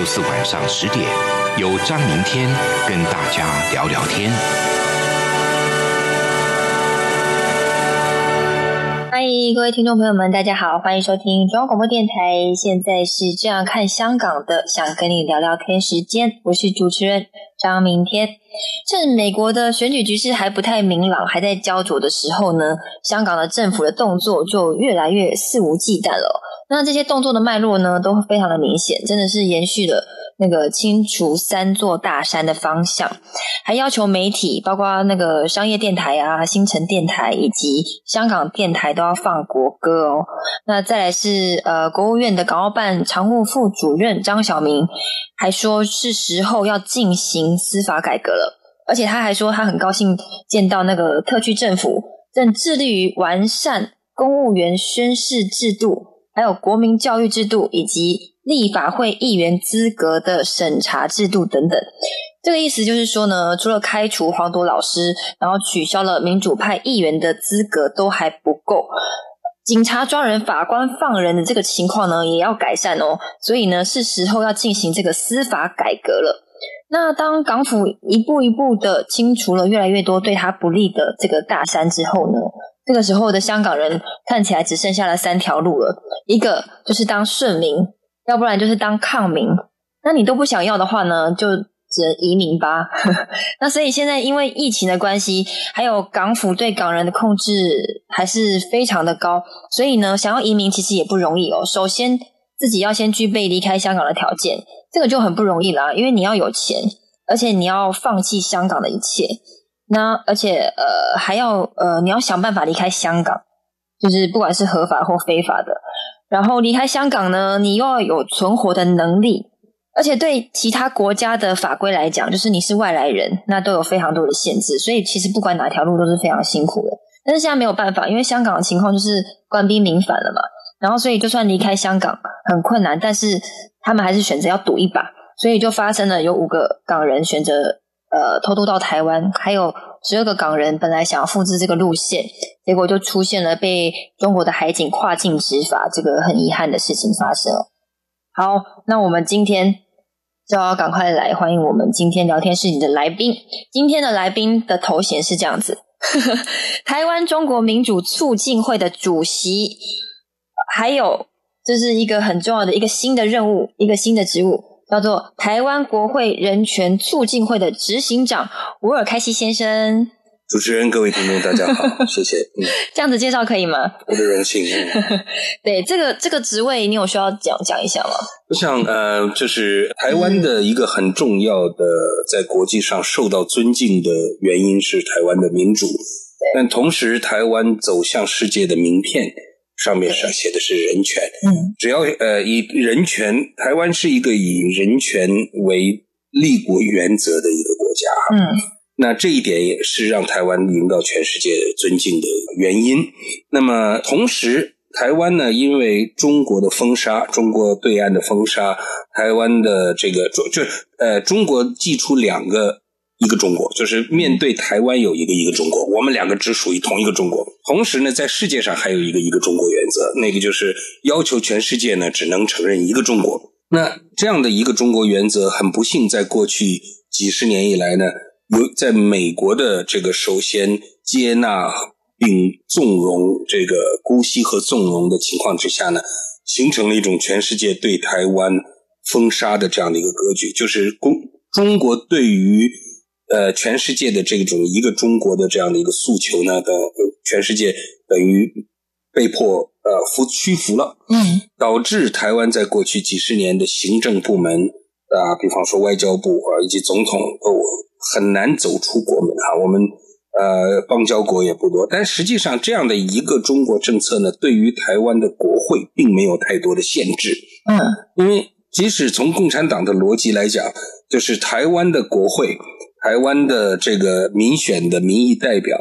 周四晚上十点，由张明天跟大家聊聊天。嗨，各位听众朋友们，大家好，欢迎收听中央广播电台。现在是这样看香港的，想跟你聊聊天时间，我是主持人张明天。趁美国的选举局势还不太明朗，还在焦灼的时候呢，香港的政府的动作就越来越肆无忌惮了。那这些动作的脉络呢，都非常的明显，真的是延续了那个清除三座大山的方向，还要求媒体，包括那个商业电台啊、新城电台以及香港电台都要放国歌哦。那再来是呃，国务院的港澳办常务副主任张晓明还说是时候要进行司法改革了，而且他还说他很高兴见到那个特区政府正致力于完善公务员宣誓制度。还有国民教育制度以及立法会议员资格的审查制度等等。这个意思就是说呢，除了开除黄铎老师，然后取消了民主派议员的资格都还不够，警察抓人、法官放人的这个情况呢，也要改善哦。所以呢，是时候要进行这个司法改革了。那当港府一步一步的清除了越来越多对他不利的这个大山之后呢，这个时候的香港人看起来只剩下了三条路了，一个就是当顺民，要不然就是当抗民。那你都不想要的话呢，就只能移民吧。那所以现在因为疫情的关系，还有港府对港人的控制还是非常的高，所以呢，想要移民其实也不容易哦。首先自己要先具备离开香港的条件，这个就很不容易啦，因为你要有钱，而且你要放弃香港的一切。那而且呃还要呃你要想办法离开香港，就是不管是合法或非法的。然后离开香港呢，你又要有存活的能力，而且对其他国家的法规来讲，就是你是外来人，那都有非常多的限制。所以其实不管哪条路都是非常辛苦的。但是现在没有办法，因为香港的情况就是官兵民反了嘛。然后所以就算离开香港很困难，但是他们还是选择要赌一把，所以就发生了有五个港人选择。呃，偷渡到台湾，还有十二个港人本来想要复制这个路线，结果就出现了被中国的海警跨境执法，这个很遗憾的事情发生了。好，那我们今天就要赶快来欢迎我们今天聊天室里的来宾。今天的来宾的头衔是这样子：台湾中国民主促进会的主席，还有这是一个很重要的一个新的任务，一个新的职务。叫做台湾国会人权促进会的执行长吴尔开西先生。主持人、各位听众，大家好，谢谢。嗯，这样子介绍可以吗？我的荣幸。嗯、对，这个这个职位，你有需要讲讲一下吗？我想，呃，就是台湾的一个很重要的，在国际上受到尊敬的原因是台湾的民主，但同时，台湾走向世界的名片。上面上写的是人权，嗯，只要呃以人权，台湾是一个以人权为立国原则的一个国家，嗯，那这一点也是让台湾赢到全世界尊敬的原因。那么同时，台湾呢，因为中国的封杀，中国对岸的封杀，台湾的这个就呃中国寄出两个。一个中国，就是面对台湾有一个一个中国，我们两个只属于同一个中国。同时呢，在世界上还有一个一个中国原则，那个就是要求全世界呢只能承认一个中国。那这样的一个中国原则，很不幸，在过去几十年以来呢，有在美国的这个首先接纳并纵容这个姑息和纵容的情况之下呢，形成了一种全世界对台湾封杀的这样的一个格局，就是公中国对于。呃，全世界的这种一个中国的这样的一个诉求呢，等全世界等于被迫呃服屈服了，嗯，导致台湾在过去几十年的行政部门啊，比方说外交部啊以及总统都很难走出国门啊。我们呃，邦交国也不多，但实际上这样的一个中国政策呢，对于台湾的国会并没有太多的限制。嗯，因为即使从共产党的逻辑来讲，就是台湾的国会、台湾的这个民选的民意代表，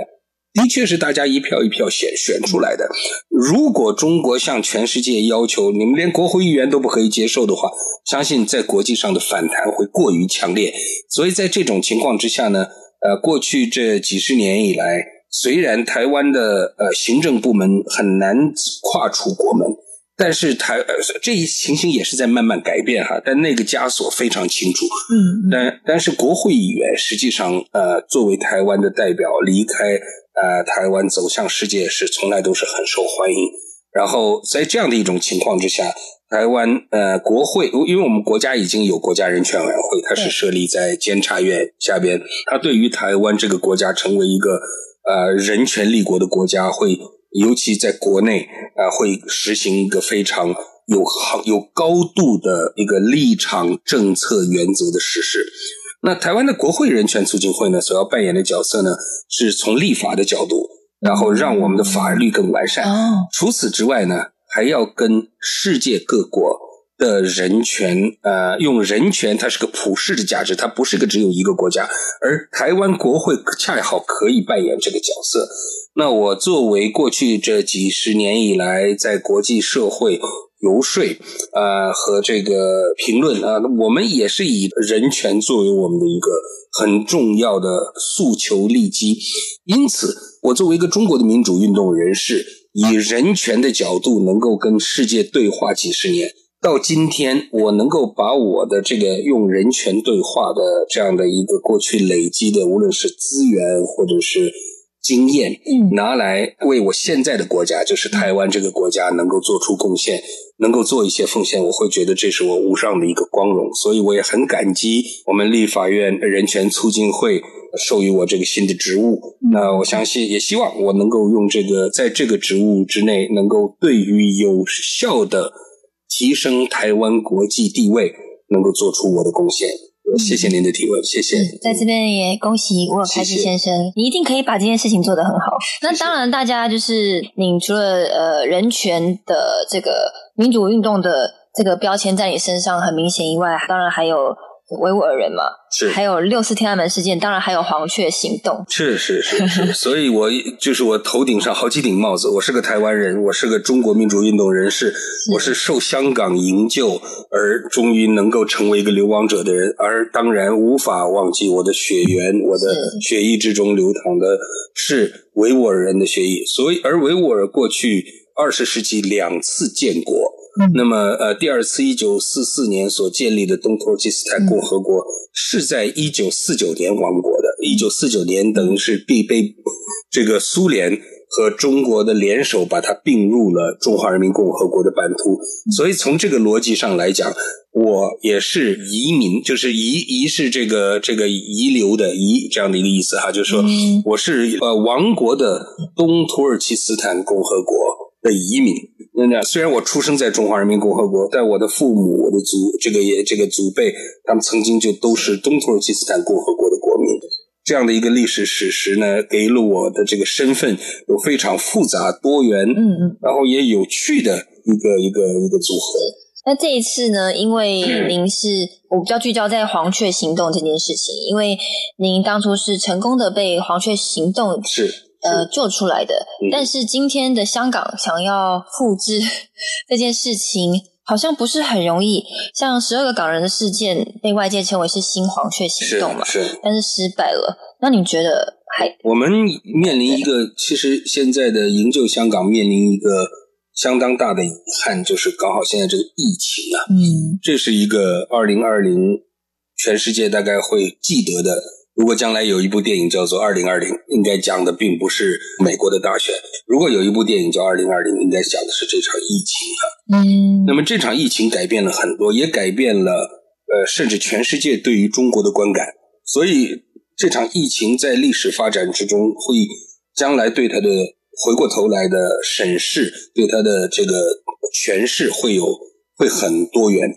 的确是大家一票一票选选出来的。如果中国向全世界要求你们连国会议员都不可以接受的话，相信在国际上的反弹会过于强烈。所以在这种情况之下呢。呃，过去这几十年以来，虽然台湾的呃行政部门很难跨出国门，但是台呃这一情形也是在慢慢改变哈。但那个枷锁非常清楚，嗯，但但是国会议员实际上呃作为台湾的代表离开呃台湾走向世界是从来都是很受欢迎。然后在这样的一种情况之下。台湾呃，国会，因为我们国家已经有国家人权委员会，它是设立在监察院下边。它对于台湾这个国家成为一个呃人权立国的国家，会尤其在国内啊，会实行一个非常有好有高度的一个立场、政策原则的实施。那台湾的国会人权促进会呢，所要扮演的角色呢，是从立法的角度，然后让我们的法律更完善。除此之外呢？还要跟世界各国的人权，呃，用人权，它是个普世的价值，它不是个只有一个国家，而台湾国会恰好可以扮演这个角色。那我作为过去这几十年以来在国际社会游说，呃，和这个评论啊，我们也是以人权作为我们的一个很重要的诉求利基。因此，我作为一个中国的民主运动人士。以人权的角度，能够跟世界对话几十年，到今天，我能够把我的这个用人权对话的这样的一个过去累积的，无论是资源或者是经验，嗯，拿来为我现在的国家，就是台湾这个国家，能够做出贡献，能够做一些奉献，我会觉得这是我无上的一个光荣，所以我也很感激我们立法院人权促进会。授予我这个新的职务，那我相信也希望我能够用这个在这个职务之内，能够对于有效的提升台湾国际地位，能够做出我的贡献。谢谢您的提问，谢谢。在这边也恭喜我有开西先生，你一定可以把这件事情做得很好。那当然，大家就是你除了呃人权的这个民主运动的这个标签在你身上很明显以外，当然还有。维吾尔人嘛，是。还有六四天安门事件，当然还有黄雀行动，是是是是，所以我就是我头顶上好几顶帽子，我是个台湾人，我是个中国民主运动人士，我是受香港营救而终于能够成为一个流亡者的人，而当然无法忘记我的血缘，我的血液之中流淌的是维吾尔人的血液，所以而维吾尔过去二十世纪两次建国。那么，呃，第二次一九四四年所建立的东土耳其斯坦共和国是在一九四九年亡国的。一九四九年等于是被被这个苏联和中国的联手把它并入了中华人民共和国的版图。所以从这个逻辑上来讲，我也是移民，就是移移是这个这个遗留的遗这样的一个意思哈，就是说我是呃亡国的东土耳其斯坦共和国的移民。那虽然我出生在中华人民共和国，但我的父母、我的祖这个也这个祖辈，他们曾经就都是东土耳其斯坦共和国的国民。这样的一个历史史实呢，给了我的这个身份有非常复杂多元，嗯嗯，然后也有趣的一个一个一个组合。那这一次呢，因为您是我比较聚焦在黄雀行动这件事情，因为您当初是成功的被黄雀行动是。呃，做出来的。但是今天的香港想要复制 这件事情，好像不是很容易。像十二个港人的事件，被外界称为是新黄雀行动嘛，是，但是失败了。那你觉得还？我们面临一个，其实现在的营救香港面临一个相当大的遗憾，就是刚好现在这个疫情啊，嗯，这是一个二零二零全世界大概会记得的。如果将来有一部电影叫做《二零二零》，应该讲的并不是美国的大选。如果有一部电影叫《二零二零》，应该讲的是这场疫情啊。嗯，那么这场疫情改变了很多，也改变了呃，甚至全世界对于中国的观感。所以这场疫情在历史发展之中，会将来对它的回过头来的审视，对它的这个诠释会有会很多元。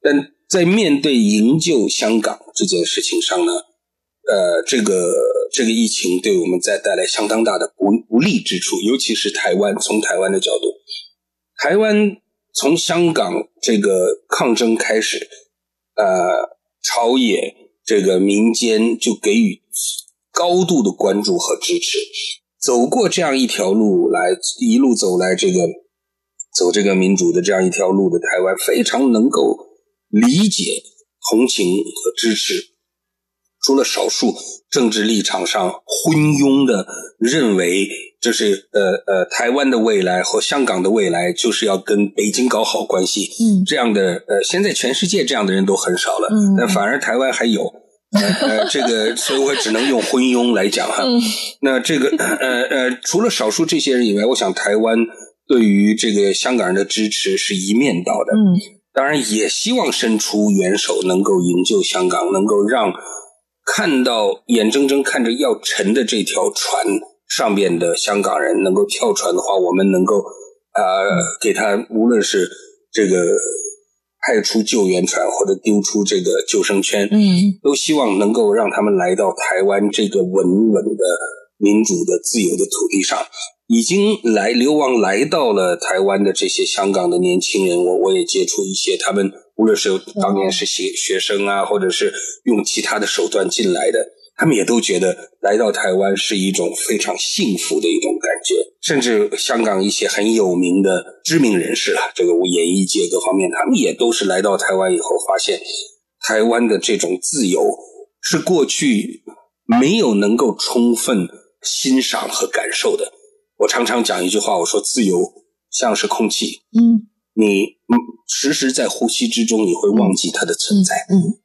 但在面对营救香港这件事情上呢？呃，这个这个疫情对我们在带来相当大的不不利之处，尤其是台湾。从台湾的角度，台湾从香港这个抗争开始，呃，朝野这个民间就给予高度的关注和支持。走过这样一条路来，一路走来，这个走这个民主的这样一条路的台湾，非常能够理解、同情和支持。除了少数政治立场上昏庸的认为，就是呃呃，台湾的未来和香港的未来就是要跟北京搞好关系，嗯，这样的呃，现在全世界这样的人都很少了，嗯，但反而台湾还有，呃，这个所以我只能用昏庸来讲哈。嗯，那这个呃呃，除了少数这些人以外，我想台湾对于这个香港人的支持是一面倒的，嗯，当然也希望伸出援手，能够营救香港，能够让。看到眼睁睁看着要沉的这条船上面的香港人能够跳船的话，我们能够呃给他无论是这个派出救援船或者丢出这个救生圈，嗯，都希望能够让他们来到台湾这个稳稳的民主的自由的土地上。已经来流亡来到了台湾的这些香港的年轻人，我我也接触一些他们。无论是当年是学学生啊，或者是用其他的手段进来的，他们也都觉得来到台湾是一种非常幸福的一种感觉。甚至香港一些很有名的知名人士啊，这个演艺界各方面，他们也都是来到台湾以后，发现台湾的这种自由是过去没有能够充分欣赏和感受的。我常常讲一句话，我说自由像是空气，嗯。你嗯，时时在呼吸之中，你会忘记它的存在。嗯，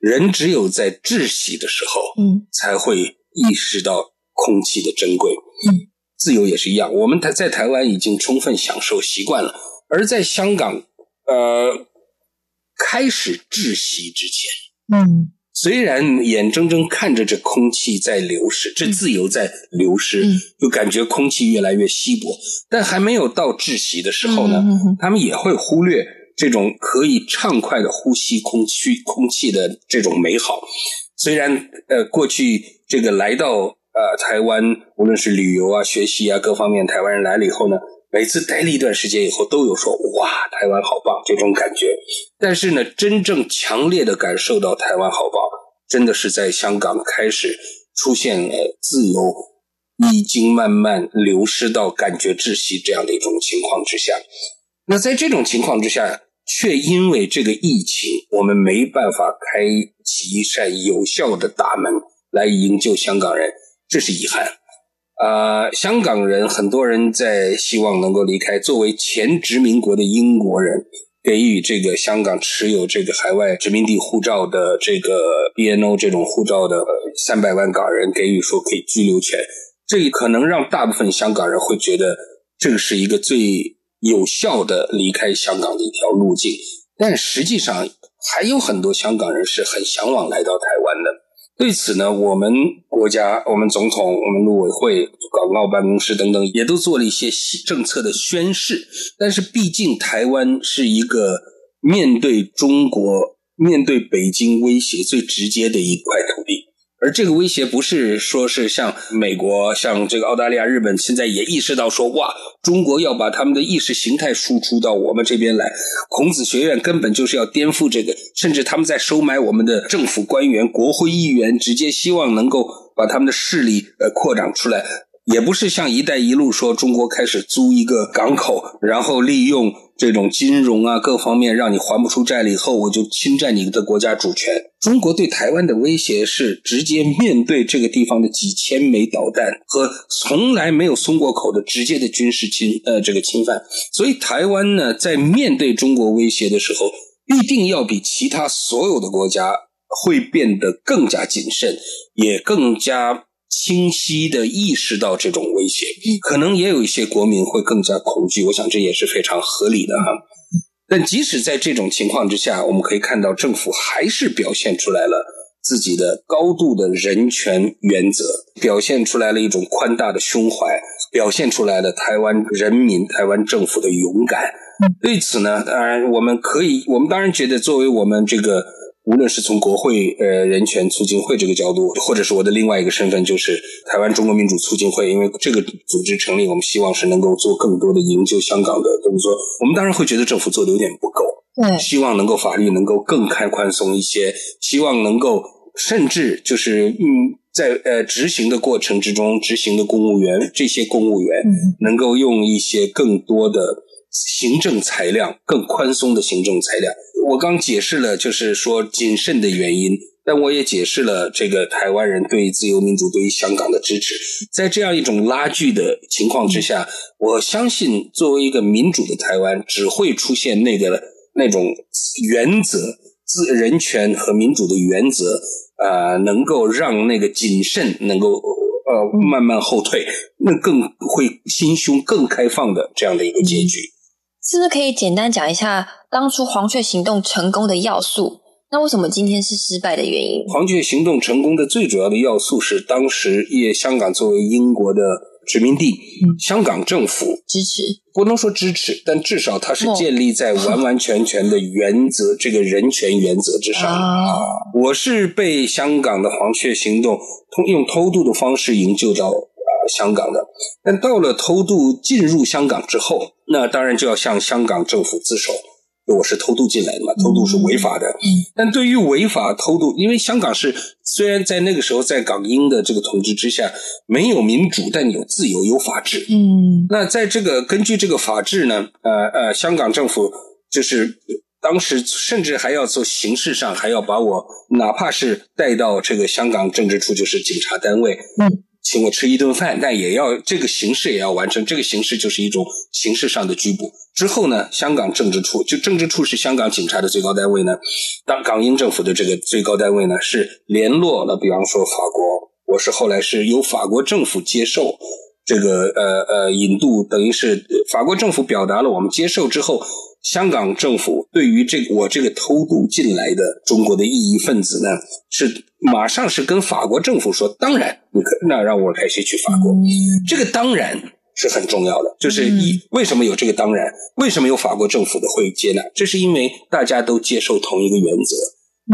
人只有在窒息的时候，嗯，才会意识到空气的珍贵。嗯，自由也是一样。我们台在台湾已经充分享受习惯了，而在香港，呃，开始窒息之前，嗯。虽然眼睁睁看着这空气在流失，这自由在流失，就感觉空气越来越稀薄，但还没有到窒息的时候呢，他们也会忽略这种可以畅快的呼吸空气空气的这种美好。虽然呃，过去这个来到呃台湾，无论是旅游啊、学习啊各方面，台湾人来了以后呢。每次待了一段时间以后，都有说哇，台湾好棒这种感觉。但是呢，真正强烈的感受到台湾好棒，真的是在香港开始出现了自由，已经慢慢流失到感觉窒息这样的一种情况之下。那在这种情况之下，却因为这个疫情，我们没办法开启一扇有效的大门来营救香港人，这是遗憾。啊，香港人很多人在希望能够离开。作为前殖民国的英国人，给予这个香港持有这个海外殖民地护照的这个 BNO 这种护照的三百万港人，给予说可以居留权。这可能让大部分香港人会觉得这个是一个最有效的离开香港的一条路径。但实际上，还有很多香港人是很向往来到台湾的。对此呢，我们国家、我们总统、我们陆委会、港澳办公室等等，也都做了一些政策的宣示。但是，毕竟台湾是一个面对中国、面对北京威胁最直接的一块土地。而这个威胁不是说是像美国、像这个澳大利亚、日本，现在也意识到说，哇，中国要把他们的意识形态输出到我们这边来。孔子学院根本就是要颠覆这个，甚至他们在收买我们的政府官员、国会议员，直接希望能够把他们的势力呃扩展出来。也不是像“一带一路”说中国开始租一个港口，然后利用这种金融啊各方面让你还不出债了以后，我就侵占你的国家主权。中国对台湾的威胁是直接面对这个地方的几千枚导弹和从来没有松过口的直接的军事侵呃这个侵犯。所以台湾呢，在面对中国威胁的时候，必定要比其他所有的国家会变得更加谨慎，也更加。清晰的意识到这种威胁，可能也有一些国民会更加恐惧。我想这也是非常合理的哈。但即使在这种情况之下，我们可以看到政府还是表现出来了自己的高度的人权原则，表现出来了一种宽大的胸怀，表现出来了台湾人民、台湾政府的勇敢。对此呢，当然我们可以，我们当然觉得作为我们这个。无论是从国会呃人权促进会这个角度，或者是我的另外一个身份，就是台湾中国民主促进会，因为这个组织成立，我们希望是能够做更多的营救香港的工作。我们当然会觉得政府做的有点不够，嗯，希望能够法律能够更开宽松一些，希望能够甚至就是嗯，在呃执行的过程之中，执行的公务员这些公务员能够用一些更多的行政裁量，更宽松的行政裁量。我刚解释了，就是说谨慎的原因，但我也解释了这个台湾人对自由民主、对于香港的支持。在这样一种拉锯的情况之下，我相信作为一个民主的台湾，只会出现那个那种原则、自人权和民主的原则，呃，能够让那个谨慎能够呃慢慢后退，那更会心胸更开放的这样的一个结局。是不是可以简单讲一下当初黄雀行动成功的要素？那为什么今天是失败的原因？黄雀行动成功的最主要的要素是，当时也香港作为英国的殖民地，香港政府支持，不能说支持，但至少它是建立在 完完全全的原则，这个人权原则之上。啊，我是被香港的黄雀行动通用偷渡的方式营救到啊、香港的，但到了偷渡进入香港之后，那当然就要向香港政府自首。我是偷渡进来的嘛，偷渡是违法的。嗯，但对于违法偷渡，因为香港是虽然在那个时候在港英的这个统治之下没有民主，但有自由有法治。嗯，那在这个根据这个法治呢，呃呃，香港政府就是当时甚至还要做形式上还要把我哪怕是带到这个香港政治处，就是警察单位，嗯，请我吃一顿饭，但也要这个形式也要完成，这个形式就是一种形式上的拘捕。之后呢，香港政治处就政治处是香港警察的最高单位呢，当港英政府的这个最高单位呢是联络了，比方说法国，我是后来是由法国政府接受这个呃呃引渡，等于是法国政府表达了我们接受之后，香港政府对于这个我这个偷渡进来的中国的异议分子呢，是马上是跟法国政府说，当然你可那让我派谁去法国，这个当然。是很重要的，就是一为什么有这个当然？为什么有法国政府的会接纳？这是因为大家都接受同一个原则，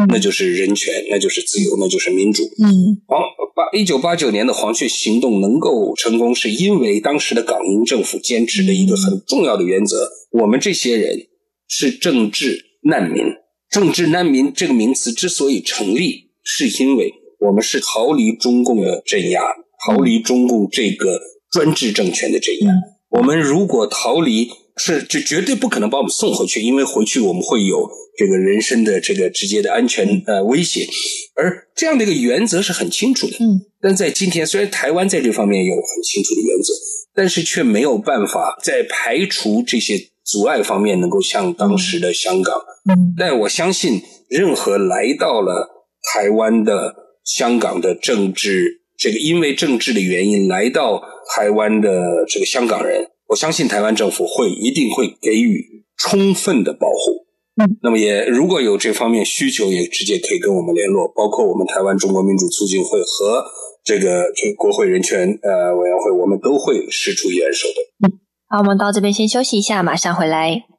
那就是人权，那就是自由，那就是民主。嗯，黄八一九八九年的黄雀行动能够成功，是因为当时的港英政府坚持的一个很重要的原则：我们这些人是政治难民。政治难民这个名词之所以成立，是因为我们是逃离中共的镇压，逃离中共这个。专制政权的镇压，我们如果逃离，是就绝对不可能把我们送回去，因为回去我们会有这个人身的这个直接的安全呃威胁，而这样的一个原则是很清楚的。嗯，但在今天，虽然台湾在这方面有很清楚的原则，但是却没有办法在排除这些阻碍方面能够像当时的香港。嗯，但我相信，任何来到了台湾的香港的政治。这个因为政治的原因来到台湾的这个香港人，我相信台湾政府会一定会给予充分的保护。嗯，那么也如果有这方面需求，也直接可以跟我们联络，包括我们台湾中国民主促进会和这个这个国会人权呃委员会，我们都会伸出援手的。嗯，好，我们到这边先休息一下，马上回来。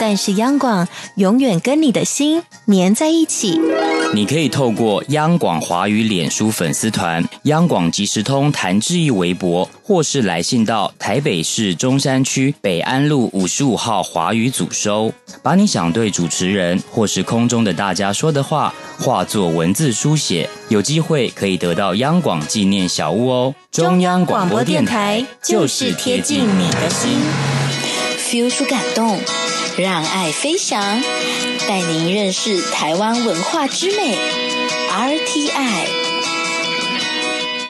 但是央广永远跟你的心粘在一起。你可以透过央广华语脸书粉丝团、央广即时通谭志毅微博，或是来信到台北市中山区北安路五十五号华语组收，把你想对主持人或是空中的大家说的话，化作文字书写，有机会可以得到央广纪念小物哦。中央广播电台就是贴近你的心，feel 出感动。让爱飞翔，带您认识台湾文化之美。RTI，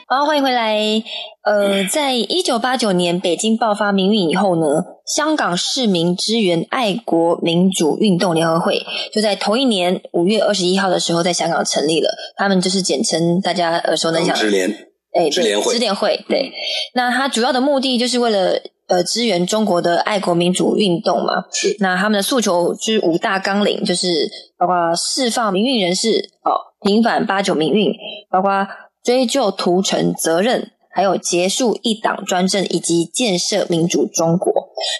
好，欢迎回来。呃，在一九八九年北京爆发民运以后呢，香港市民支援爱国民主运动联合会就在同一年五月二十一号的时候在香港成立了，他们就是简称大家耳熟能详支联，哎，支联会，支联会。对，那它主要的目的就是为了呃支援中国的爱国民主运动嘛。是，那他们的诉求就是五大纲领，就是包括释放民运人士，哦，平反八九民运，包括追究屠城责任。还有结束一党专政以及建设民主中国，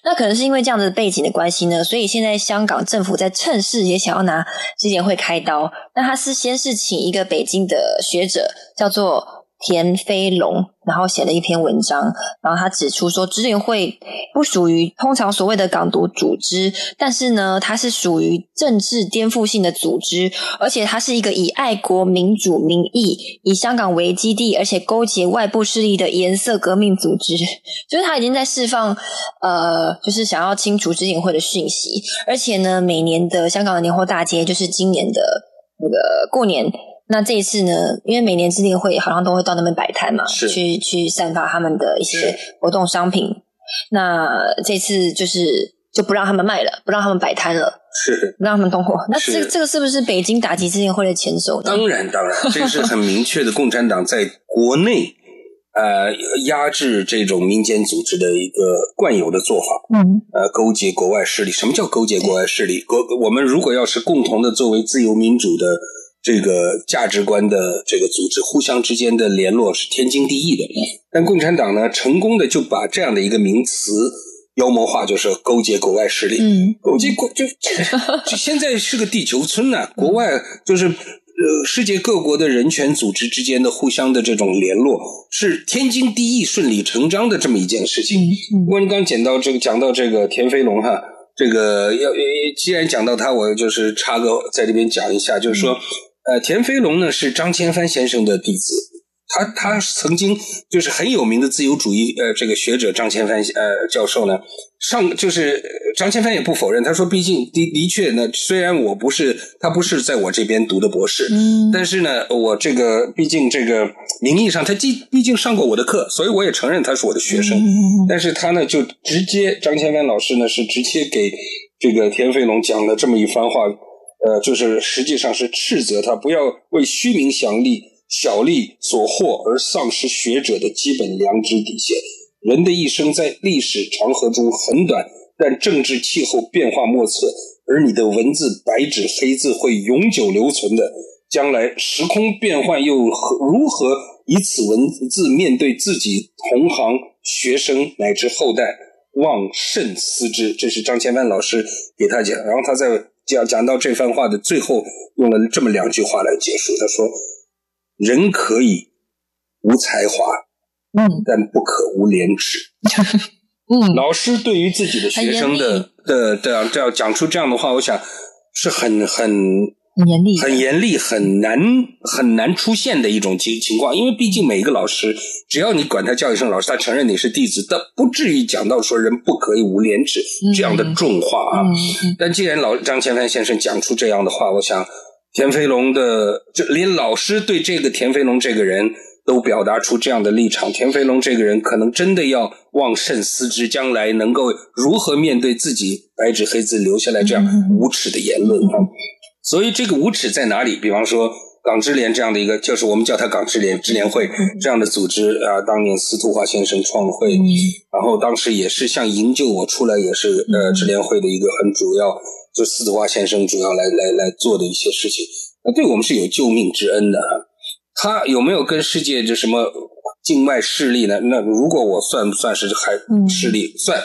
那可能是因为这样的背景的关系呢，所以现在香港政府在趁势也想要拿支联会开刀。那他是先是请一个北京的学者，叫做。田飞龙，然后写了一篇文章，然后他指出说，支联会不属于通常所谓的港独组织，但是呢，它是属于政治颠覆性的组织，而且它是一个以爱国民主名义，以香港为基地，而且勾结外部势力的颜色革命组织。就是他已经在释放，呃，就是想要清除支联会的讯息，而且呢，每年的香港的年货大街，就是今年的那个过年。那这一次呢？因为每年制定会好像都会到那边摆摊嘛，去去散发他们的一些活动商品。那这次就是就不让他们卖了，不让他们摆摊了，是不让他们动货。那这这个是不是北京打击支联会的前手？当然，当然，这是很明确的共产党在国内呃压制这种民间组织的一个惯有的做法。嗯，呃，勾结国外势力。什么叫勾结国外势力？国我们如果要是共同的作为自由民主的。这个价值观的这个组织互相之间的联络是天经地义的，但共产党呢，成功的就把这样的一个名词妖魔化，就是勾结国外势力。嗯，勾结国就 就现在是个地球村呐，国外就是呃世界各国的人权组织之间的互相的这种联络是天经地义、顺理成章的这么一件事情。不过你刚讲到这个，讲到这个田飞龙哈，这个要既然讲到他，我就是插个在这边讲一下，就是说。呃，田飞龙呢是张千帆先生的弟子，他他曾经就是很有名的自由主义呃这个学者张千帆呃教授呢上就是张千帆也不否认，他说毕竟的的确呢，虽然我不是他不是在我这边读的博士，嗯，但是呢，我这个毕竟这个名义上他既毕竟上过我的课，所以我也承认他是我的学生，但是他呢就直接张千帆老师呢是直接给这个田飞龙讲了这么一番话。呃，就是实际上是斥责他不要为虚名响利、小利所惑而丧失学者的基本良知底线。人的一生在历史长河中很短，但政治气候变化莫测，而你的文字白纸黑字会永久留存的。将来时空变幻，又如何以此文字面对自己同行、学生乃至后代？望慎思之。这是张千帆老师给他讲，然后他在。讲讲到这番话的最后，用了这么两句话来结束。他说：“人可以无才华，嗯，但不可无廉耻。”嗯，老师对于自己的学生的的这样这样讲出这样的话，我想是很很。很严厉，很严厉，很难很难出现的一种情情况，因为毕竟每一个老师，只要你管他叫一声老师，他承认你是弟子，但不至于讲到说人不可以无廉耻这样的重话啊。但既然老张千帆先生讲出这样的话，我想田飞龙的就连老师对这个田飞龙这个人都表达出这样的立场，田飞龙这个人可能真的要望慎思之，将来能够如何面对自己白纸黑字留下来这样无耻的言论啊。所以这个无耻在哪里？比方说港支联这样的一个，就是我们叫它港支联支联会这样的组织啊，当年司徒华先生创会，然后当时也是像营救我出来，也是呃支联会的一个很主要，就司徒华先生主要来来来做的一些事情，那对我们是有救命之恩的哈。他有没有跟世界就什么境外势力呢？那如果我算不算是还势力？算，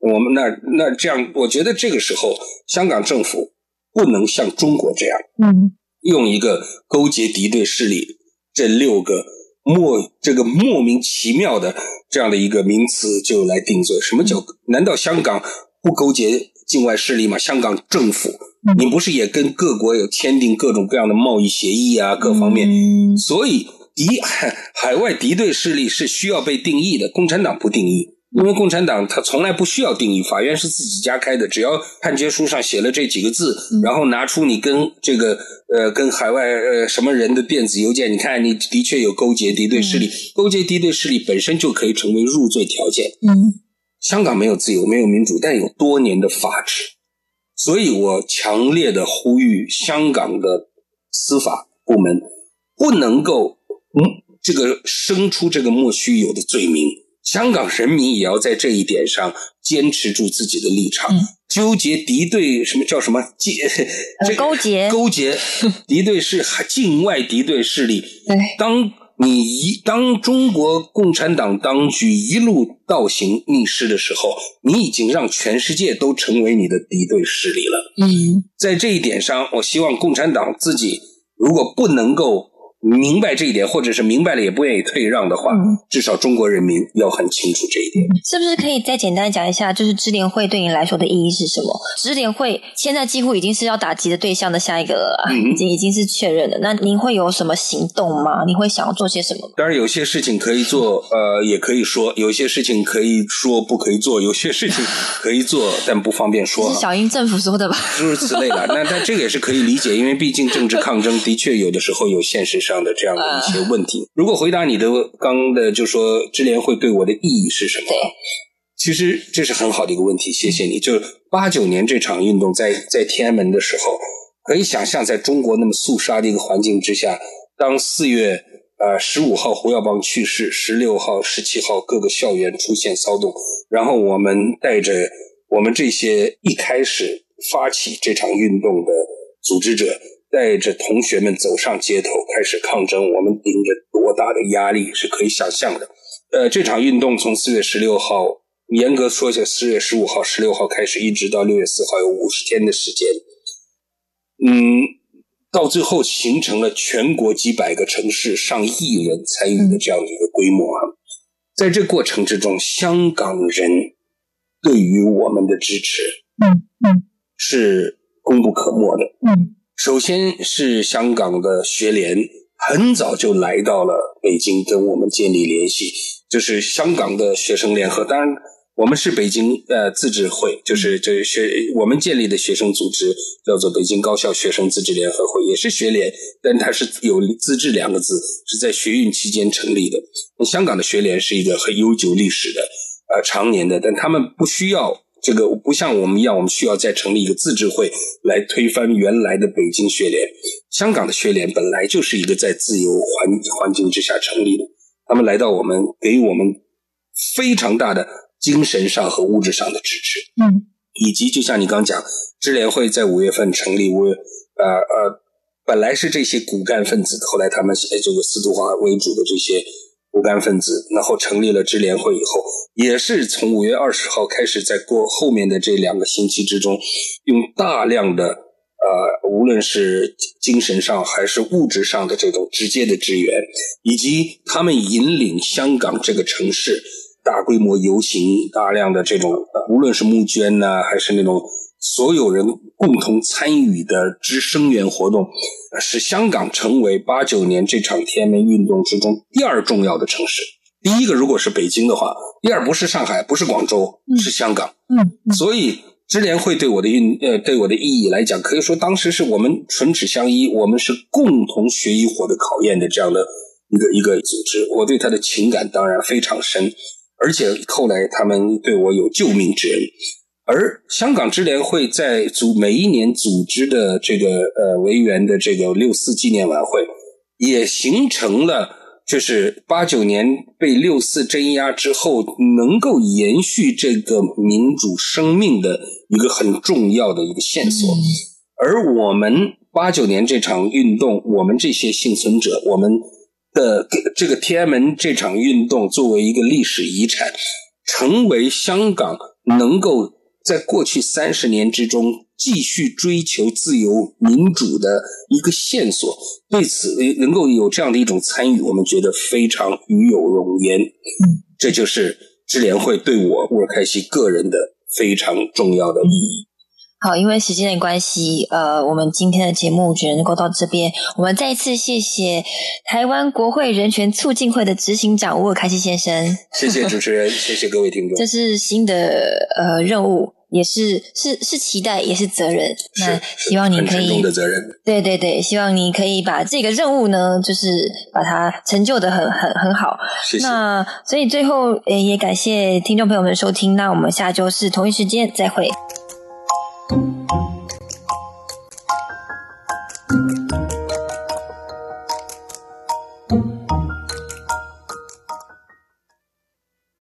我们那那这样，我觉得这个时候香港政府。不能像中国这样，嗯，用一个勾结敌对势力这六个莫这个莫名其妙的这样的一个名词就来定罪。什么叫？难道香港不勾结境外势力吗？香港政府，你不是也跟各国有签订各种各样的贸易协议啊？各方面，所以敌海 海外敌对势力是需要被定义的。共产党不定义，因为共产党他从来不需要定义，法院是自己家开的，只要判决书上写了这几个字，然后拿出你跟这个呃跟海外呃什么人的电子邮件，你看你的确有勾结敌对势力，勾结敌对势力本身就可以成为入罪条件。嗯，香港没有自由，没有民主，但有多年的法治，所以我强烈的呼吁香港的司法部门不能够嗯。这个生出这个莫须有的罪名。香港人民也要在这一点上坚持住自己的立场，纠结敌对什么叫什么结 这勾结勾结 敌对是境外敌对势力。对，当你一当中国共产党当局一路倒行逆施的时候，你已经让全世界都成为你的敌对势力了。嗯，在这一点上，我希望共产党自己如果不能够。明白这一点，或者是明白了也不愿意退让的话，至少中国人民要很清楚这一点。是不是可以再简单讲一下，就是支联会对你来说的意义是什么？支联会现在几乎已经是要打击的对象的下一个了，已经已经是确认的。那您会有什么行动吗？你会想要做些什么？当然，有些事情可以做，呃，也可以说；有些事情可以说不可以做；有些事情 可以做，但不方便说。是小英政府说的吧？诸如此类的。那但这个也是可以理解，因为毕竟政治抗争的确有的时候有现实上的这样的一些问题。如果回答你的刚的，就说支联会对我的意义是什么？其实这是很好的一个问题，谢谢你。就八九年这场运动在在天安门的时候，可以想象，在中国那么肃杀的一个环境之下，当四月呃十五号胡耀邦去世，十六号、十七号各个校园出现骚动，然后我们带着我们这些一开始发起这场运动的组织者，带着同学们走上街头开始抗争，我们顶着多大的压力是可以想象的。呃，这场运动从四月十六号。严格说起来，四月十五号、十六号开始，一直到六月四号，有五十天的时间。嗯，到最后形成了全国几百个城市、上亿人参与的这样的一个规模啊。在这过程之中，香港人对于我们的支持，嗯嗯，是功不可没的。嗯，首先是香港的学联很早就来到了北京，跟我们建立联系，就是香港的学生联合，当然。我们是北京呃自治会，就是这学我们建立的学生组织叫做北京高校学生自治联合会，也是学联，但它是有“自治”两个字，是在学运期间成立的。香港的学联是一个很悠久历史的，呃，常年的，但他们不需要这个，不像我们一样，我们需要再成立一个自治会来推翻原来的北京学联。香港的学联本来就是一个在自由环环境之下成立的，他们来到我们，给我们非常大的。精神上和物质上的支持，嗯，以及就像你刚讲，支联会在五月份成立，五呃呃，本来是这些骨干分子，后来他们这个司徒华为主的这些骨干分子，然后成立了支联会以后，也是从五月二十号开始，在过后面的这两个星期之中，用大量的呃，无论是精神上还是物质上的这种直接的支援，以及他们引领香港这个城市。大规模游行，大量的这种，无论是募捐呢，还是那种所有人共同参与的支声援活动，使香港成为八九年这场天安门运动之中第二重要的城市。第一个如果是北京的话，第二不是上海，不是广州，是香港。嗯，所以支联会对我的运呃对我的意义来讲，可以说当时是我们唇齿相依，我们是共同学一火的考验的这样的一个一个组织。我对他的情感当然非常深。而且后来他们对我有救命之恩，而香港支联会在组每一年组织的这个呃维园的这个六四纪念晚会，也形成了就是八九年被六四镇压之后能够延续这个民主生命的一个很重要的一个线索。而我们八九年这场运动，我们这些幸存者，我们。的这个天安门这场运动作为一个历史遗产，成为香港能够在过去三十年之中继续追求自由民主的一个线索。对此能够有这样的一种参与，我们觉得非常与有荣焉。嗯，这就是支联会对我沃尔开西个人的非常重要的意义。好，因为时间的关系，呃，我们今天的节目只能够到这边。我们再一次谢谢台湾国会人权促进会的执行长吴尔开西先生。谢谢主持人，谢谢各位听众。这是新的呃任务。也是是是期待，也是责任。那希望你可以的责任。对对对，希望你可以把这个任务呢，就是把它成就的很很很好。谢谢。那所以最后，也感谢听众朋友们的收听。那我们下周是同一时间再会。